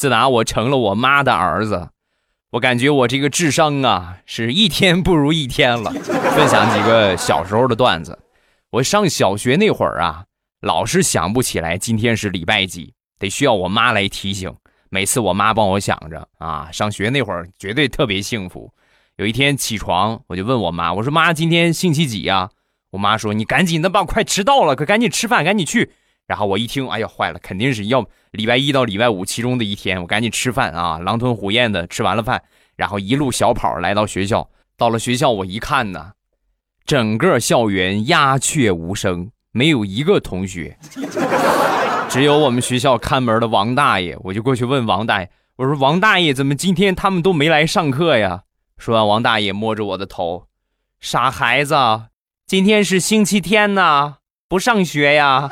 自打我成了我妈的儿子，我感觉我这个智商啊是一天不如一天了。分享几个小时候的段子。我上小学那会儿啊，老是想不起来今天是礼拜几，得需要我妈来提醒。每次我妈帮我想着啊，上学那会儿绝对特别幸福。有一天起床，我就问我妈：“我说妈，今天星期几呀？”我妈说：“你赶紧的吧，快迟到了，可赶紧吃饭，赶紧去。”然后我一听，哎呀，坏了，肯定是要礼拜一到礼拜五其中的一天，我赶紧吃饭啊，狼吞虎咽的吃完了饭，然后一路小跑来到学校。到了学校，我一看呢。整个校园鸦雀无声，没有一个同学，只有我们学校看门的王大爷。我就过去问王大爷：“我说王大爷，怎么今天他们都没来上课呀？”说完，王大爷摸着我的头：“傻孩子，今天是星期天呐，不上学呀。”